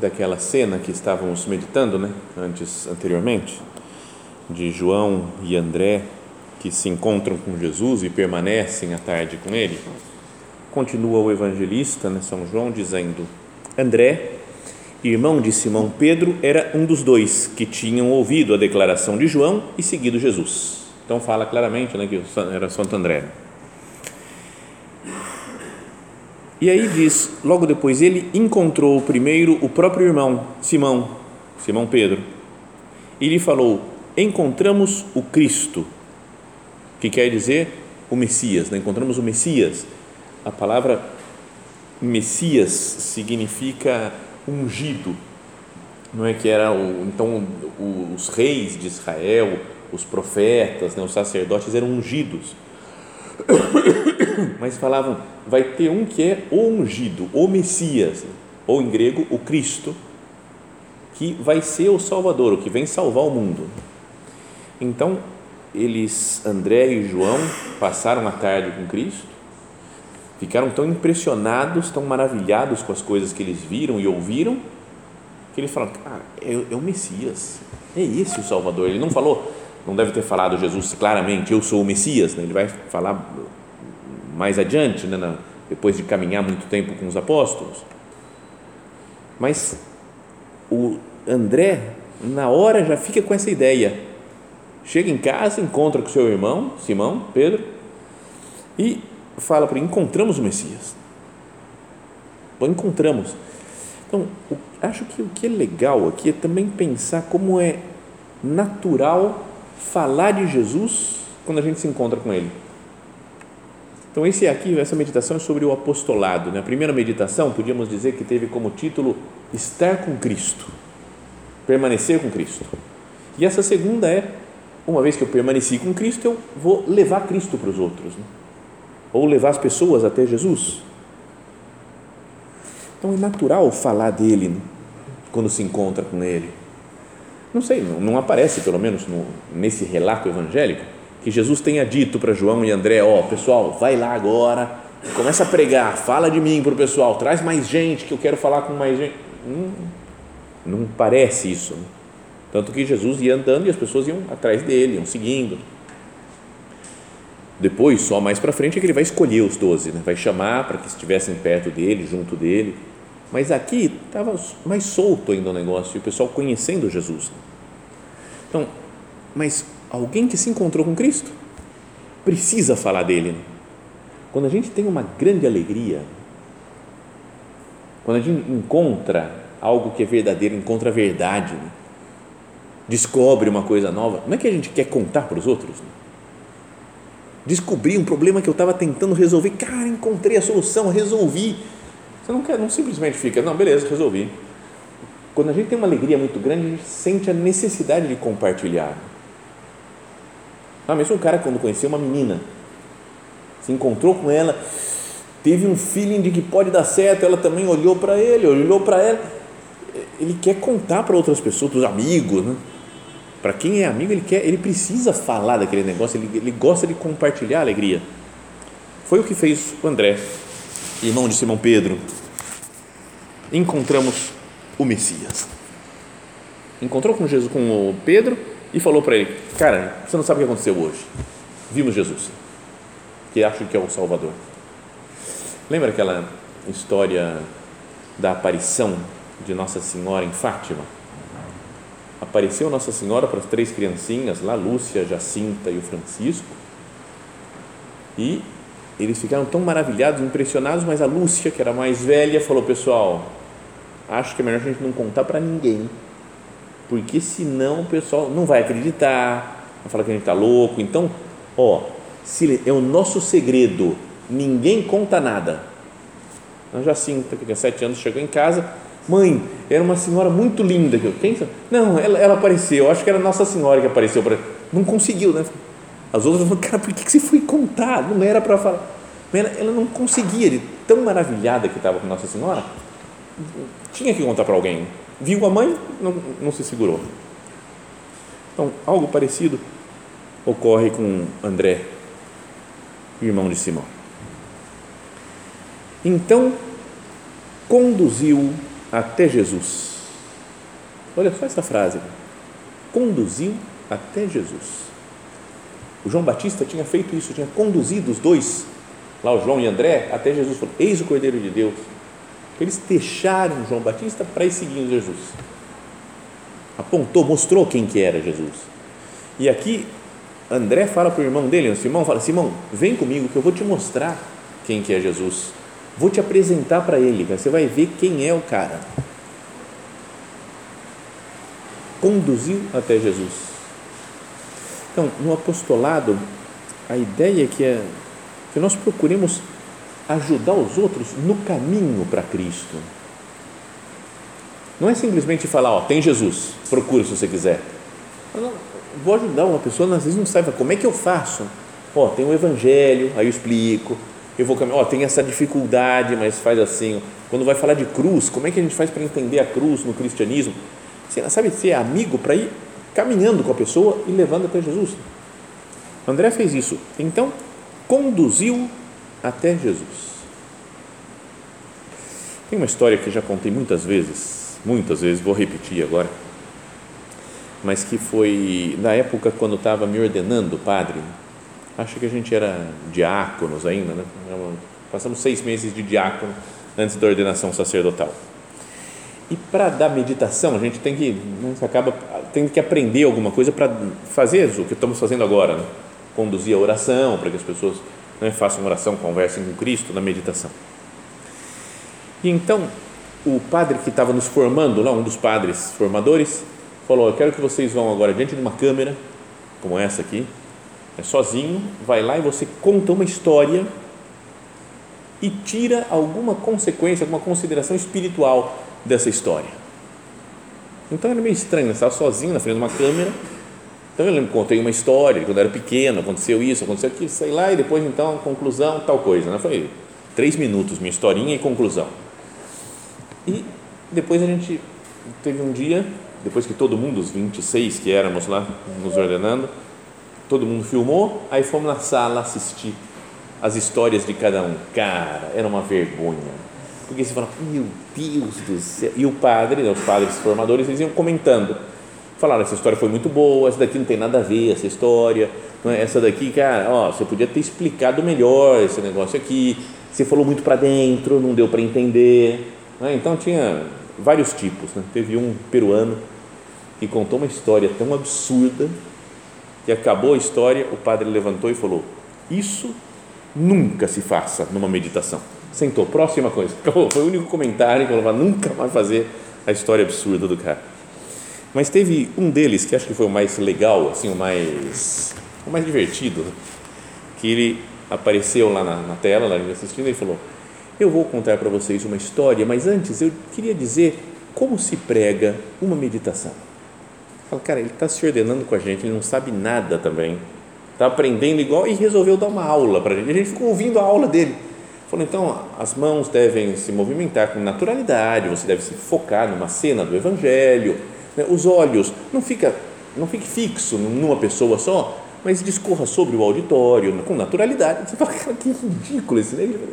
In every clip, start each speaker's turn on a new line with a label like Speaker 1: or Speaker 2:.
Speaker 1: daquela cena que estávamos meditando, né, antes anteriormente, de João e André que se encontram com Jesus e permanecem à tarde com ele, continua o evangelista, né, São João, dizendo: André, irmão de Simão Pedro, era um dos dois que tinham ouvido a declaração de João e seguido Jesus. Então fala claramente né, que era Santo André. E aí diz, logo depois, ele encontrou primeiro o próprio irmão, Simão, Simão Pedro, e lhe falou: Encontramos o Cristo, que quer dizer o Messias, né? encontramos o Messias. A palavra Messias significa ungido, não é que era o, então os reis de Israel, os profetas, né, os sacerdotes eram ungidos mas falavam, vai ter um que é o ungido, o Messias, ou em grego, o Cristo, que vai ser o Salvador, o que vem salvar o mundo. Então, eles, André e João, passaram a tarde com Cristo, ficaram tão impressionados, tão maravilhados com as coisas que eles viram e ouviram, que eles falaram, cara, é, é o Messias, é esse o Salvador. Ele não falou, não deve ter falado Jesus claramente, eu sou o Messias, né? ele vai falar mais adiante, né? depois de caminhar muito tempo com os apóstolos. Mas o André, na hora, já fica com essa ideia. Chega em casa, encontra com seu irmão, Simão, Pedro, e fala para ele: encontramos o Messias. Bom, encontramos. Então, acho que o que é legal aqui é também pensar como é natural falar de Jesus quando a gente se encontra com Ele. Então, esse aqui, essa meditação é sobre o apostolado. Né? A primeira meditação, podíamos dizer que teve como título Estar com Cristo, permanecer com Cristo. E essa segunda é, uma vez que eu permaneci com Cristo, eu vou levar Cristo para os outros, né? ou levar as pessoas até Jesus. Então, é natural falar dele né? quando se encontra com ele não sei, não, não aparece, pelo menos no, nesse relato evangélico, que Jesus tenha dito para João e André: Ó, oh, pessoal, vai lá agora, começa a pregar, fala de mim para o pessoal, traz mais gente que eu quero falar com mais gente. Não, não parece isso. Né? Tanto que Jesus ia andando e as pessoas iam atrás dele, iam seguindo. Depois, só mais para frente, é que ele vai escolher os doze, né? vai chamar para que estivessem perto dele, junto dele mas aqui estava mais solto ainda o negócio, e o pessoal conhecendo Jesus. Então, mas alguém que se encontrou com Cristo precisa falar dele. Quando a gente tem uma grande alegria, quando a gente encontra algo que é verdadeiro, encontra a verdade, descobre uma coisa nova, como é que a gente quer contar para os outros? Descobri um problema que eu estava tentando resolver, cara, encontrei a solução, resolvi você não, quer, não simplesmente fica, não, beleza, resolvi. Quando a gente tem uma alegria muito grande, a gente sente a necessidade de compartilhar. Ah, mesmo um cara, quando conheceu uma menina, se encontrou com ela, teve um feeling de que pode dar certo, ela também olhou para ele, olhou para ela. Ele quer contar para outras pessoas, para os amigos, né? Para quem é amigo, ele quer, ele precisa falar daquele negócio, ele, ele gosta de compartilhar a alegria. Foi o que fez o André irmão de Simão Pedro, encontramos o Messias. Encontrou com Jesus, com o Pedro e falou para ele: Cara, você não sabe o que aconteceu hoje. Vimos Jesus, que acho que é o Salvador. Lembra aquela história da aparição de Nossa Senhora em Fátima? apareceu Nossa Senhora para as três criancinhas, lá, Lúcia, Jacinta e o Francisco, e eles ficaram tão maravilhados, impressionados, mas a Lúcia, que era mais velha, falou: Pessoal, acho que é melhor a gente não contar para ninguém, porque senão o pessoal não vai acreditar, vai falar que a gente está louco. Então, ó, é o nosso segredo, ninguém conta nada. A Jacinta, que tinha sete anos, chegou em casa, mãe, era uma senhora muito linda. Quem? Não, ela, ela apareceu, acho que era Nossa Senhora que apareceu, para não conseguiu, né? As outras falaram, cara, por que você foi contar? Não era para falar. Ela, ela não conseguia, de tão maravilhada que estava com Nossa Senhora, tinha que contar para alguém. Viu a mãe, não, não se segurou. Então, algo parecido ocorre com André, irmão de Simão. Então, conduziu até Jesus. Olha só essa frase. Conduziu até Jesus. O João Batista tinha feito isso, tinha conduzido os dois, lá o João e André, até Jesus. Falou: Eis o Cordeiro de Deus. Eles deixaram João Batista para ir seguindo Jesus. Apontou, mostrou quem que era Jesus. E aqui André fala para o irmão dele, o Simão, fala: Simão, vem comigo que eu vou te mostrar quem que é Jesus. Vou te apresentar para ele, você vai ver quem é o cara. Conduziu até Jesus então, no apostolado, a ideia é que, é que nós procuremos ajudar os outros no caminho para Cristo. Não é simplesmente falar, ó, tem Jesus, procura se você quiser. Não, vou ajudar uma pessoa, às vezes não sabe como é que eu faço. Ó, tem o Evangelho, aí eu explico. Eu vou caminhar, ó, tem essa dificuldade, mas faz assim. Quando vai falar de cruz, como é que a gente faz para entender a cruz no cristianismo? Você sabe ser amigo para ir caminhando com a pessoa e levando até Jesus. André fez isso. Então, conduziu até Jesus. Tem uma história que já contei muitas vezes, muitas vezes, vou repetir agora, mas que foi na época quando estava me ordenando padre. Acho que a gente era diáconos ainda, né? Passamos seis meses de diácono antes da ordenação sacerdotal. E para dar meditação, a gente tem que, né, acaba tem que aprender alguma coisa para fazer o que estamos fazendo agora, né? conduzir a oração, para que as pessoas né, façam oração, conversem com Cristo na meditação. E então, o padre que estava nos formando lá, um dos padres formadores, falou: Eu quero que vocês vão agora diante de uma câmera, como essa aqui, é sozinho, vai lá e você conta uma história e tira alguma consequência, alguma consideração espiritual dessa história. Então era meio estranho, né? estava sozinho na frente de uma câmera. Então eu lembro, contei uma história, quando era pequeno, aconteceu isso, aconteceu aquilo, sei lá, e depois então, conclusão, tal coisa. Né? Foi três minutos, minha historinha e conclusão. E depois a gente teve um dia, depois que todo mundo, os 26 que éramos lá nos ordenando, todo mundo filmou, aí fomos na sala assistir as histórias de cada um. Cara, era uma vergonha porque você fala, meu Deus do céu. E o padre, né, os padres formadores, eles iam comentando. Falaram, essa história foi muito boa, essa daqui não tem nada a ver, essa história. É? Essa daqui, cara, ó, você podia ter explicado melhor esse negócio aqui. Você falou muito para dentro, não deu para entender. É? Então tinha vários tipos. Né? Teve um peruano que contou uma história tão absurda que acabou a história, o padre levantou e falou: Isso nunca se faça numa meditação sentou, próxima coisa. Foi o único comentário que eu falava, nunca mais fazer a história absurda do cara. Mas teve um deles que acho que foi o mais legal, assim, o mais, o mais divertido, que ele apareceu lá na, na tela, lá assistindo, e falou: Eu vou contar para vocês uma história, mas antes eu queria dizer como se prega uma meditação. Fala, cara, ele está se ordenando com a gente, ele não sabe nada também, está aprendendo igual e resolveu dar uma aula para a gente. A gente ficou ouvindo a aula dele. Falou, então, as mãos devem se movimentar com naturalidade, você deve se focar numa cena do Evangelho, né? os olhos, não, fica, não fique fixo numa pessoa só, mas discorra sobre o auditório, com naturalidade. Você fala, que ridículo esse negócio.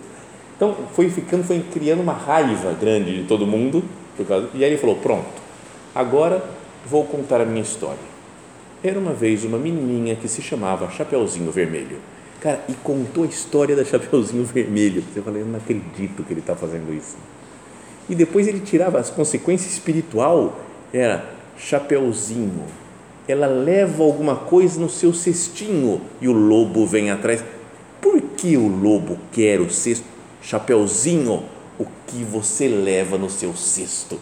Speaker 1: Então, foi ficando, foi criando uma raiva grande de todo mundo, por causa, e aí ele falou, pronto, agora vou contar a minha história. Era uma vez uma menininha que se chamava Chapeuzinho Vermelho Cara, e contou a história da Chapeuzinho Vermelho. Você fala, eu não acredito que ele está fazendo isso. E depois ele tirava as consequências espiritual. Era Chapeuzinho. Ela leva alguma coisa no seu cestinho e o lobo vem atrás. Por que o lobo quer o cesto? Chapeuzinho, o que você leva no seu cesto?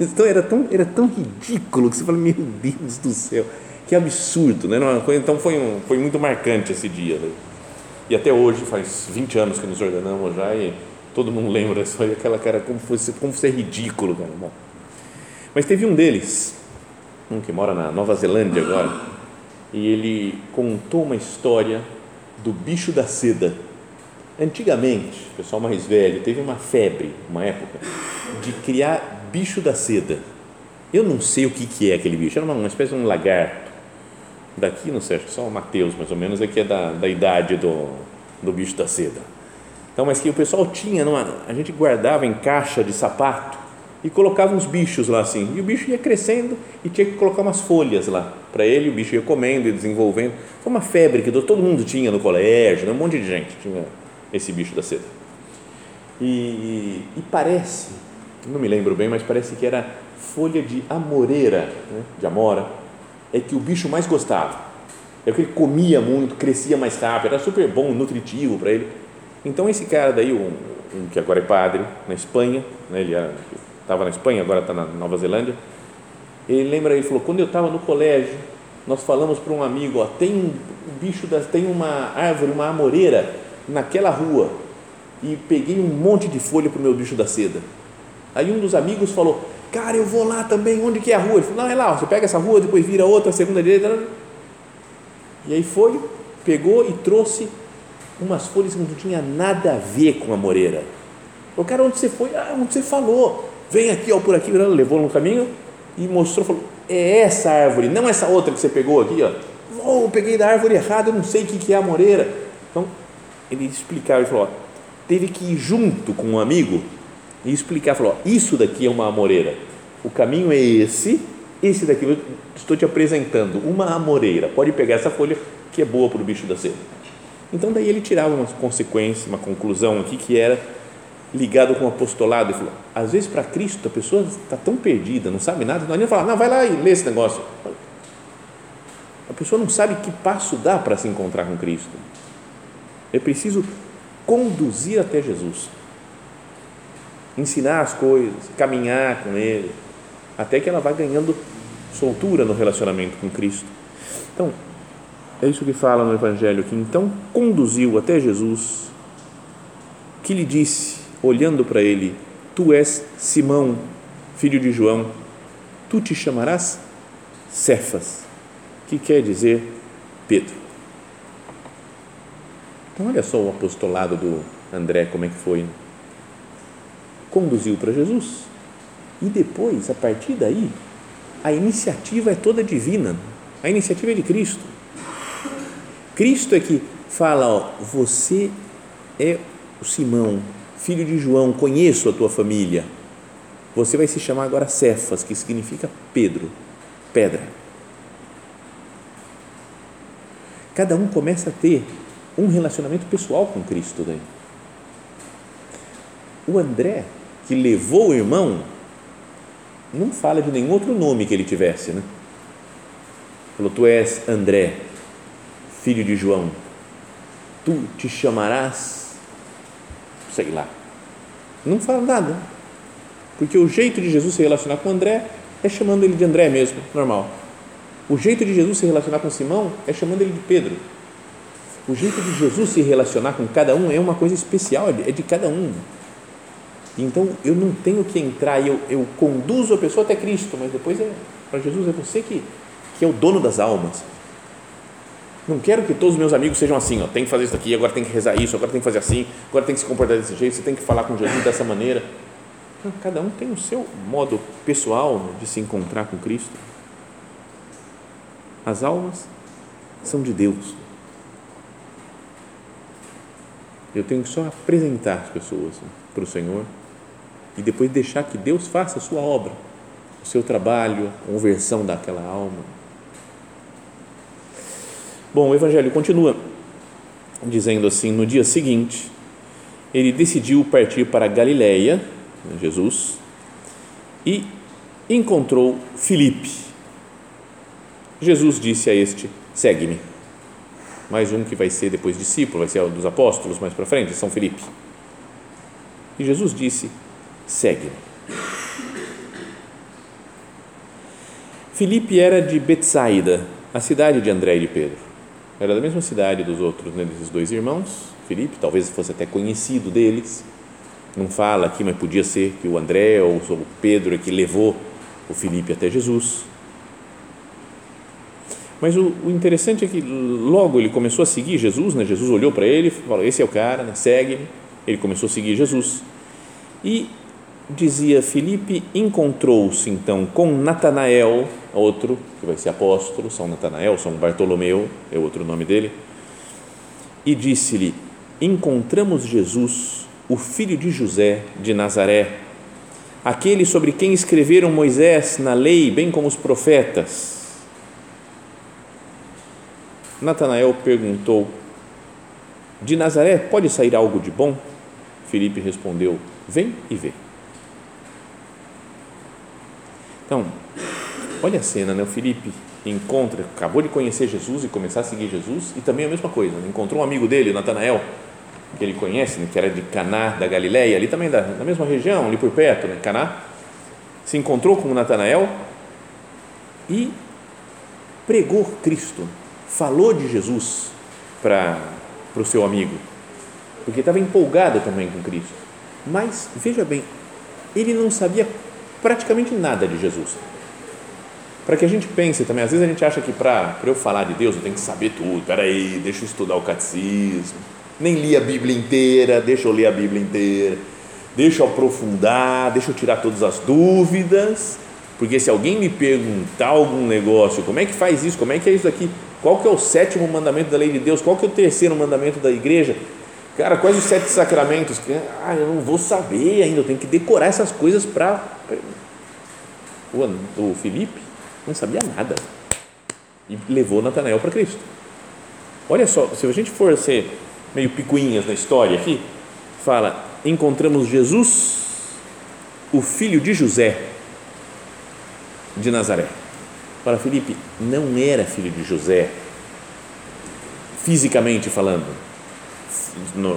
Speaker 1: Então era tão, era tão ridículo que você fala, meu Deus do céu, que absurdo, né? Então foi, um, foi muito marcante esse dia. Né? E até hoje, faz 20 anos que nos ordenamos já e todo mundo lembra só aquela cara, como fosse, como fosse ridículo, cara. Bom, mas teve um deles, um que mora na Nova Zelândia agora, e ele contou uma história do bicho da seda. Antigamente, o pessoal mais velho, teve uma febre, uma época, de criar bicho da seda. Eu não sei o que, que é aquele bicho, era uma, uma espécie de um lagarto. Daqui, não sei, acho que só o Mateus, mais ou menos, é que é da, da idade do, do bicho da seda. Então, mas que o pessoal tinha, numa, a gente guardava em caixa de sapato e colocava uns bichos lá assim. E o bicho ia crescendo e tinha que colocar umas folhas lá para ele. O bicho ia comendo e desenvolvendo. Foi uma febre que todo mundo tinha no colégio, né? um monte de gente tinha esse bicho da seda. E, e parece, não me lembro bem, mas parece que era folha de amoreira, né? de amora, é que o bicho mais gostava. É que ele comia muito, crescia mais rápido, era super bom, nutritivo para ele. Então esse cara daí, um, um, que agora é padre na Espanha, né? ele estava na Espanha, agora está na Nova Zelândia, ele lembra, ele falou, quando eu estava no colégio, nós falamos para um amigo, ó, tem um bicho, da, tem uma árvore, uma amoreira naquela rua, e peguei um monte de folha para o meu bicho da seda. Aí um dos amigos falou, cara, eu vou lá também, onde que é a rua? Ele falou, não, é lá, você pega essa rua, depois vira outra, segunda direita, e aí foi, pegou e trouxe umas folhas que não tinha nada a ver com a moreira. O cara, onde você foi? Ah, onde você falou? Vem aqui, ó, por aqui, levou no caminho e mostrou, falou, é essa árvore, não essa outra que você pegou aqui, ó. Oh, eu peguei da árvore errada, eu não sei o que é a moreira. Então, ele explicava, ele falou, ó, teve que ir junto com um amigo e explicar, falou, ó, isso daqui é uma amoreira, o caminho é esse, esse daqui eu estou te apresentando, uma amoreira, pode pegar essa folha que é boa para o bicho da seda. Então daí ele tirava uma consequência, uma conclusão aqui que era ligado com o apostolado e falou, às vezes para Cristo a pessoa está tão perdida, não sabe nada, não adianta falar, não, vai lá e lê esse negócio. A pessoa não sabe que passo dá para se encontrar com Cristo. É preciso conduzir até Jesus, ensinar as coisas, caminhar com Ele, até que ela vá ganhando soltura no relacionamento com Cristo. Então, é isso que fala no Evangelho, que então conduziu até Jesus, que lhe disse, olhando para ele: Tu és Simão, filho de João, tu te chamarás Cefas, que quer dizer Pedro. Então, olha só o apostolado do André, como é que foi. Conduziu para Jesus e depois, a partir daí, a iniciativa é toda divina, a iniciativa é de Cristo Cristo é que fala, ó, você é o Simão, filho de João, conheço a tua família. Você vai se chamar agora Cefas, que significa Pedro, pedra. Cada um começa a ter um relacionamento pessoal com Cristo daí. O André, que levou o irmão, não fala de nenhum outro nome que ele tivesse, né? Falou, tu és André, filho de João, tu te chamarás, sei lá. Não fala nada, porque o jeito de Jesus se relacionar com André é chamando ele de André mesmo, normal. O jeito de Jesus se relacionar com Simão é chamando ele de Pedro. O jeito de Jesus se relacionar com cada um é uma coisa especial, é de cada um. Então eu não tenho que entrar, eu, eu conduzo a pessoa até Cristo, mas depois é para Jesus é você que, que é o dono das almas. Não quero que todos os meus amigos sejam assim, ó, tem que fazer isso aqui, agora tem que rezar isso, agora tem que fazer assim, agora tem que se comportar desse jeito, você tem que falar com Jesus dessa maneira. Não, cada um tem o seu modo pessoal de se encontrar com Cristo. As almas são de Deus. Eu tenho que só apresentar as pessoas para o Senhor e depois deixar que Deus faça a sua obra, o seu trabalho, a conversão daquela alma Bom, o Evangelho continua dizendo assim: no dia seguinte, ele decidiu partir para Galiléia, Jesus, e encontrou Filipe, Jesus disse a este: Segue-me. Mais um que vai ser depois discípulo, vai ser um dos apóstolos mais para frente, São Felipe. E Jesus disse: Segue-me. Filipe era de Betsaida, a cidade de André e de Pedro. Era da mesma cidade dos outros, né, desses dois irmãos. Filipe talvez fosse até conhecido deles. Não fala aqui, mas podia ser que o André ou o Pedro é que levou o Filipe até Jesus. Mas o, o, interessante é que logo ele começou a seguir Jesus, né? Jesus olhou para ele e falou: Esse é o cara, né? segue-me. Ele começou a seguir Jesus. E dizia Filipe, encontrou-se então com Natanael, outro que vai ser apóstolo, São Natanael, São Bartolomeu, é outro nome dele, e disse-lhe: Encontramos Jesus, o filho de José de Nazaré, aquele sobre quem escreveram Moisés na lei, bem como os profetas Natanael perguntou: De Nazaré pode sair algo de bom? Felipe respondeu: Vem e vê. Então, olha a cena, né? O Felipe encontra, acabou de conhecer Jesus e começar a seguir Jesus, e também a mesma coisa, né? encontrou um amigo dele, Natanael, que ele conhece, né? que era de Caná da Galileia, ali também da, mesma região, ali por perto, né? Caná, se encontrou com Natanael e pregou Cristo falou de Jesus para o seu amigo, porque estava empolgado também com Cristo. Mas, veja bem, ele não sabia praticamente nada de Jesus. Para que a gente pense também, às vezes a gente acha que para eu falar de Deus eu tenho que saber tudo. Peraí, deixa eu estudar o catecismo. Nem li a Bíblia inteira, deixa eu ler a Bíblia inteira. Deixa eu aprofundar, deixa eu tirar todas as dúvidas. Porque se alguém me perguntar algum negócio, como é que faz isso, como é que é isso aqui, qual que é o sétimo mandamento da lei de Deus? Qual que é o terceiro mandamento da igreja? Cara, quais os sete sacramentos? Ah, eu não vou saber ainda, eu tenho que decorar essas coisas para. O, Felipe não sabia nada e levou Natanael para Cristo. Olha só, se a gente for ser meio picuinhas na história aqui, fala: encontramos Jesus, o filho de José de Nazaré. Para Felipe, não era filho de José, fisicamente falando.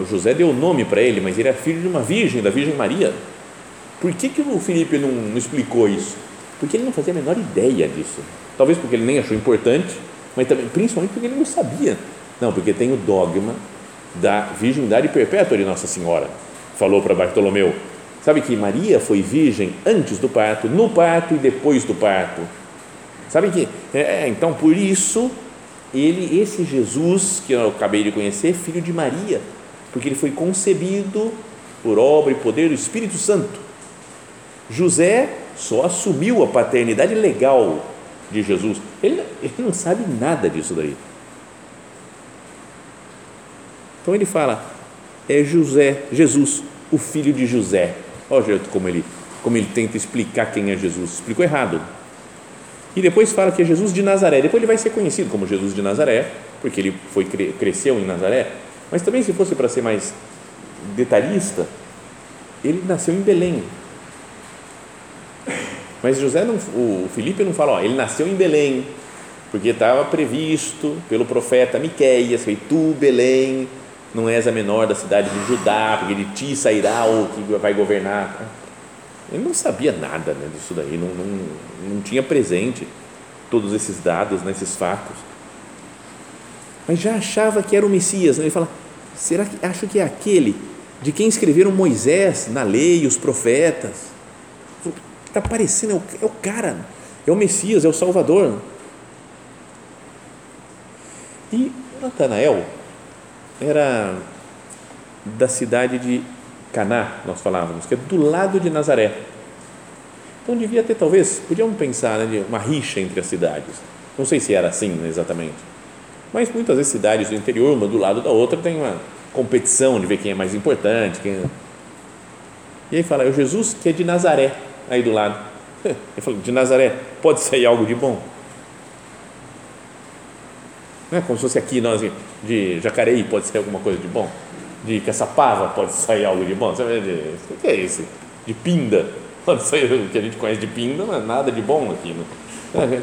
Speaker 1: José deu o nome para ele, mas ele era filho de uma virgem, da Virgem Maria. Por que, que o Felipe não, não explicou isso? Porque ele não fazia a menor ideia disso. Talvez porque ele nem achou importante, mas também, principalmente porque ele não sabia. Não, porque tem o dogma da virgindade perpétua de Nossa Senhora. Falou para Bartolomeu. Sabe que Maria foi virgem antes do parto, no parto e depois do parto. Sabe que, é, é, então, por isso, ele, esse Jesus que eu acabei de conhecer, filho de Maria, porque ele foi concebido por obra e poder do Espírito Santo. José só assumiu a paternidade legal de Jesus. Ele, ele não sabe nada disso daí. Então ele fala, é José, Jesus, o filho de José. Olha o jeito como ele, como ele tenta explicar quem é Jesus. Explicou errado e depois fala que é Jesus de Nazaré. Depois ele vai ser conhecido como Jesus de Nazaré, porque ele foi cresceu em Nazaré. Mas também se fosse para ser mais detalhista, ele nasceu em Belém. Mas José não, o Felipe não fala, ó, ele nasceu em Belém, porque estava previsto pelo profeta Miqueias, foi tu, Belém, não és a menor da cidade de Judá, porque de ti sairá o que vai governar. Ele não sabia nada né, disso daí, não, não, não tinha presente todos esses dados, né, esses fatos. Mas já achava que era o Messias. Né? Ele fala: será que acho que é aquele de quem escreveram Moisés na lei, os profetas? Está parecendo, é o, é o cara, é o Messias, é o Salvador. E Natanael era da cidade de Caná, nós falávamos, que é do lado de Nazaré. Então devia ter, talvez, podíamos pensar né, uma rixa entre as cidades. Não sei se era assim né, exatamente. Mas muitas vezes cidades do interior, uma do lado da outra, tem uma competição de ver quem é mais importante. Quem... É. E aí fala, é o Jesus que é de Nazaré, aí do lado. Ele falou, de Nazaré, pode sair algo de bom? Não é como se fosse aqui, nós, de Jacareí, pode sair alguma coisa de bom? de Caçapava pode sair algo de bom. O que é isso? De pinda. Pode sair o que a gente conhece de pinda, não é nada de bom aqui. Né?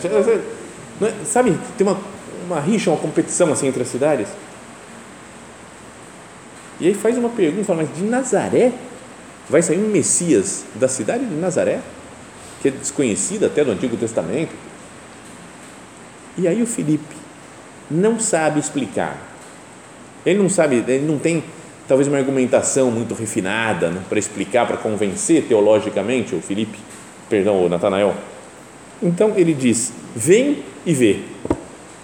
Speaker 1: É, sabe, tem uma, uma rixa, uma competição assim entre as cidades. E aí faz uma pergunta, fala, mas de Nazaré vai sair um Messias da cidade de Nazaré, que é desconhecida até do Antigo Testamento. E aí o Felipe não sabe explicar. Ele não sabe, ele não tem talvez uma argumentação muito refinada né, para explicar, para convencer teologicamente o Felipe, perdão, o Natanael. Então ele diz: vem e vê.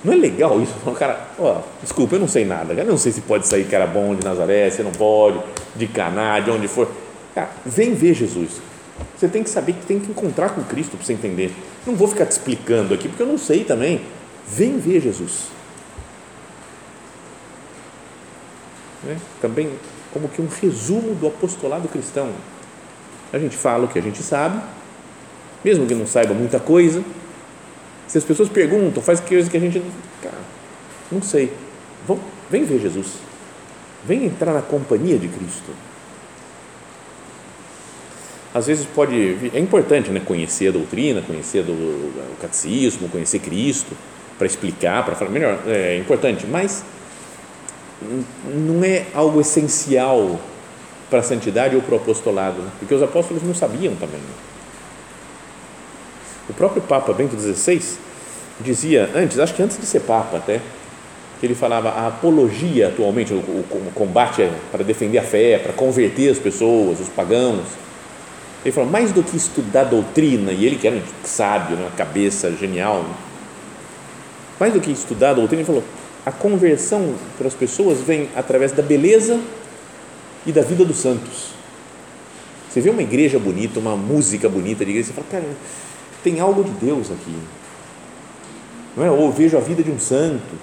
Speaker 1: Não é legal isso? O cara, ó, desculpa, eu não sei nada, eu não sei se pode sair cara bom de Nazaré, se não pode, de Caná, de onde for. Cara, vem ver Jesus. Você tem que saber que tem que encontrar com Cristo para você entender. Não vou ficar te explicando aqui, porque eu não sei também. Vem ver Jesus. Né? Também como que um resumo do apostolado cristão. A gente fala o que a gente sabe, mesmo que não saiba muita coisa. Se as pessoas perguntam, faz coisas que a gente cara, não sei. Vão, vem ver Jesus. Vem entrar na companhia de Cristo. Às vezes pode, é importante, né, conhecer a doutrina, conhecer do, o catecismo, conhecer Cristo para explicar, para falar melhor, é importante, mas não é algo essencial para a santidade ou para o apostolado, né? porque os apóstolos não sabiam também. O próprio Papa Bento XVI dizia antes, acho que antes de ser Papa até, que ele falava a apologia atualmente, o combate é para defender a fé, para converter as pessoas, os pagãos. Ele falou, mais do que estudar doutrina, e ele que era um sábio, né, uma cabeça genial, né? mais do que estudar doutrina, ele falou, a conversão para as pessoas vem através da beleza e da vida dos santos. Você vê uma igreja bonita, uma música bonita de igreja, você fala, cara, tem algo de Deus aqui. Não é? Ou vejo a vida de um santo,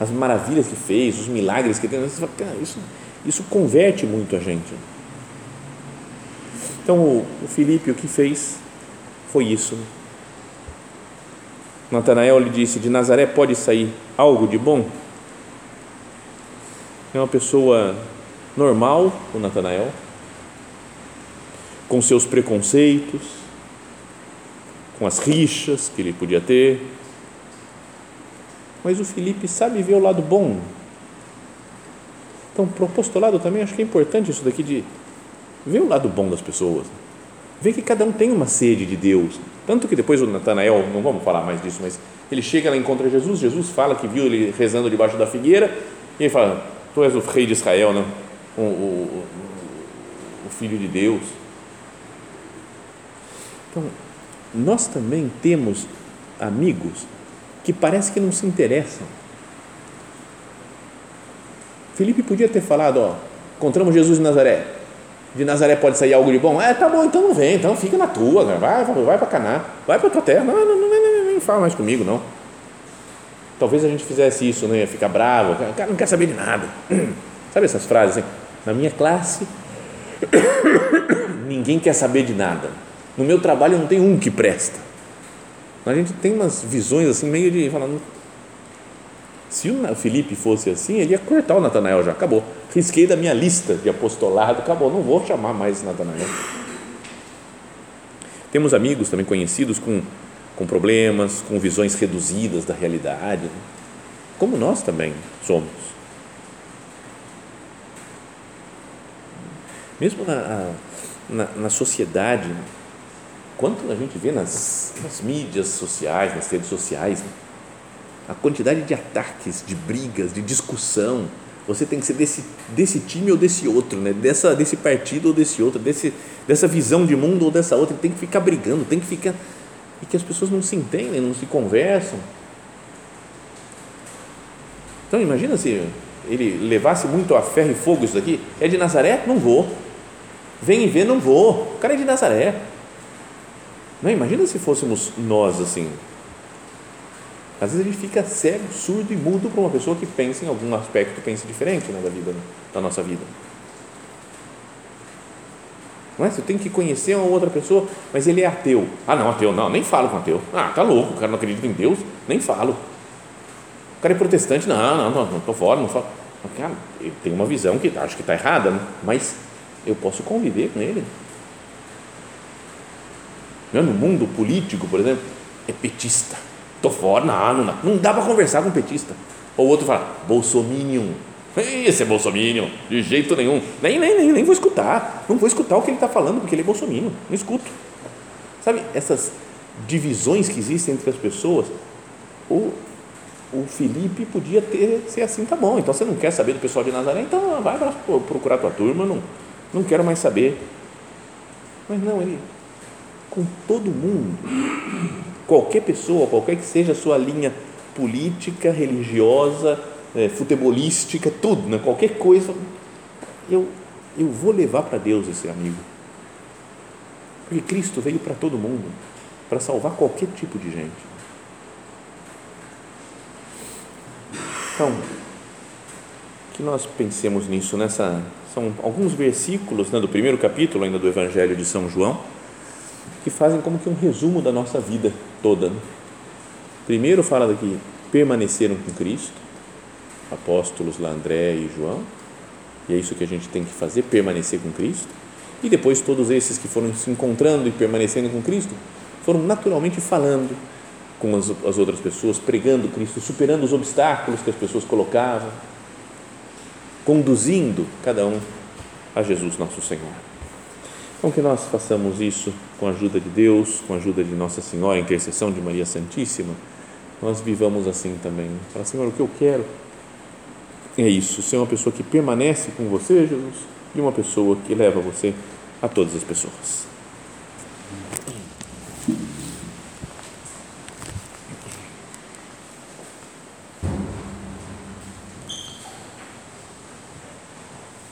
Speaker 1: as maravilhas que fez, os milagres que tem. Você fala, cara, isso, isso converte muito a gente. Então, o, o Filipe, o que fez foi isso. Natanael lhe disse: De Nazaré pode sair algo de bom? É uma pessoa normal, o Natanael, com seus preconceitos, com as rixas que ele podia ter. Mas o Felipe sabe ver o lado bom. Então, para o apostolado também acho que é importante isso daqui de ver o lado bom das pessoas. Ver que cada um tem uma sede de Deus tanto que depois o Natanael, não vamos falar mais disso, mas ele chega lá e encontra Jesus, Jesus fala que viu ele rezando debaixo da figueira, e ele fala, tu és o rei de Israel, não? O, o, o, o filho de Deus. Então, nós também temos amigos que parece que não se interessam. Felipe podia ter falado, ó, encontramos Jesus em Nazaré, de Nazaré pode sair algo de bom? É, tá bom, então não vem, então fica na tua, vai, vai para Caná, vai para tua terra, não, não, não, não, nem fala mais comigo, não. Talvez a gente fizesse isso, né? Ficar bravo, o cara não quer saber de nada. Sabe essas frases assim? Na minha classe, ninguém quer saber de nada. No meu trabalho não tem um que presta. A gente tem umas visões assim, meio de falando. Se o Felipe fosse assim, ele ia cortar o Natanael já, acabou risquei da minha lista de apostolado, acabou, não vou chamar mais Natanael. Temos amigos também conhecidos com, com problemas, com visões reduzidas da realidade, como nós também somos. Mesmo na, na, na sociedade, quanto a gente vê nas, nas mídias sociais, nas redes sociais, a quantidade de ataques, de brigas, de discussão, você tem que ser desse, desse time ou desse outro, né? dessa, desse partido ou desse outro, desse, dessa visão de mundo ou dessa outra. Tem que ficar brigando, tem que ficar. E que as pessoas não se entendem, não se conversam. Então, imagina se ele levasse muito a ferro e fogo isso daqui. É de Nazaré? Não vou. Vem e vê, não vou. O cara é de Nazaré. Não, imagina se fôssemos nós assim às vezes a gente fica cego, surdo e mudo para uma pessoa que pensa em algum aspecto, pensa diferente né, da vida, da nossa vida. Não é? Você tem que conhecer uma outra pessoa, mas ele é ateu. Ah, não, ateu, não, nem falo com ateu. Ah, tá louco, o cara não acredita em Deus, nem falo. O cara é protestante, não, não, não, não tô fora, não falo. Cara, ele tem uma visão que acho que está errada, né? mas eu posso conviver com ele. No mundo político, por exemplo, é petista tô fora, não, não, dá, não dá para conversar com petista. Ou outro fala, bolsominion, esse é bolsominion, de jeito nenhum, nem, nem, nem, nem vou escutar, não vou escutar o que ele está falando, porque ele é bolsominion, não escuto. Sabe, essas divisões que existem entre as pessoas, o, o Felipe podia ter, ser assim, tá bom, então você não quer saber do pessoal de Nazaré, então vai procurar tua turma, não, não quero mais saber. Mas não, ele, com todo mundo, qualquer pessoa, qualquer que seja a sua linha política, religiosa, é, futebolística, tudo, né? qualquer coisa, eu, eu vou levar para Deus esse amigo. Porque Cristo veio para todo mundo, para salvar qualquer tipo de gente. Então, que nós pensemos nisso, nessa são alguns versículos né, do primeiro capítulo ainda do Evangelho de São João que fazem como que um resumo da nossa vida toda. Né? Primeiro fala daqui permaneceram com Cristo, apóstolos lá André e João, e é isso que a gente tem que fazer, permanecer com Cristo. E depois todos esses que foram se encontrando e permanecendo com Cristo foram naturalmente falando com as, as outras pessoas, pregando Cristo, superando os obstáculos que as pessoas colocavam, conduzindo cada um a Jesus nosso Senhor. Então que nós façamos isso com a ajuda de Deus, com a ajuda de Nossa Senhora, intercessão de Maria Santíssima, nós vivamos assim também. Fala, Senhor, o que eu quero é isso, ser uma pessoa que permanece com você, Jesus, e uma pessoa que leva você a todas as pessoas.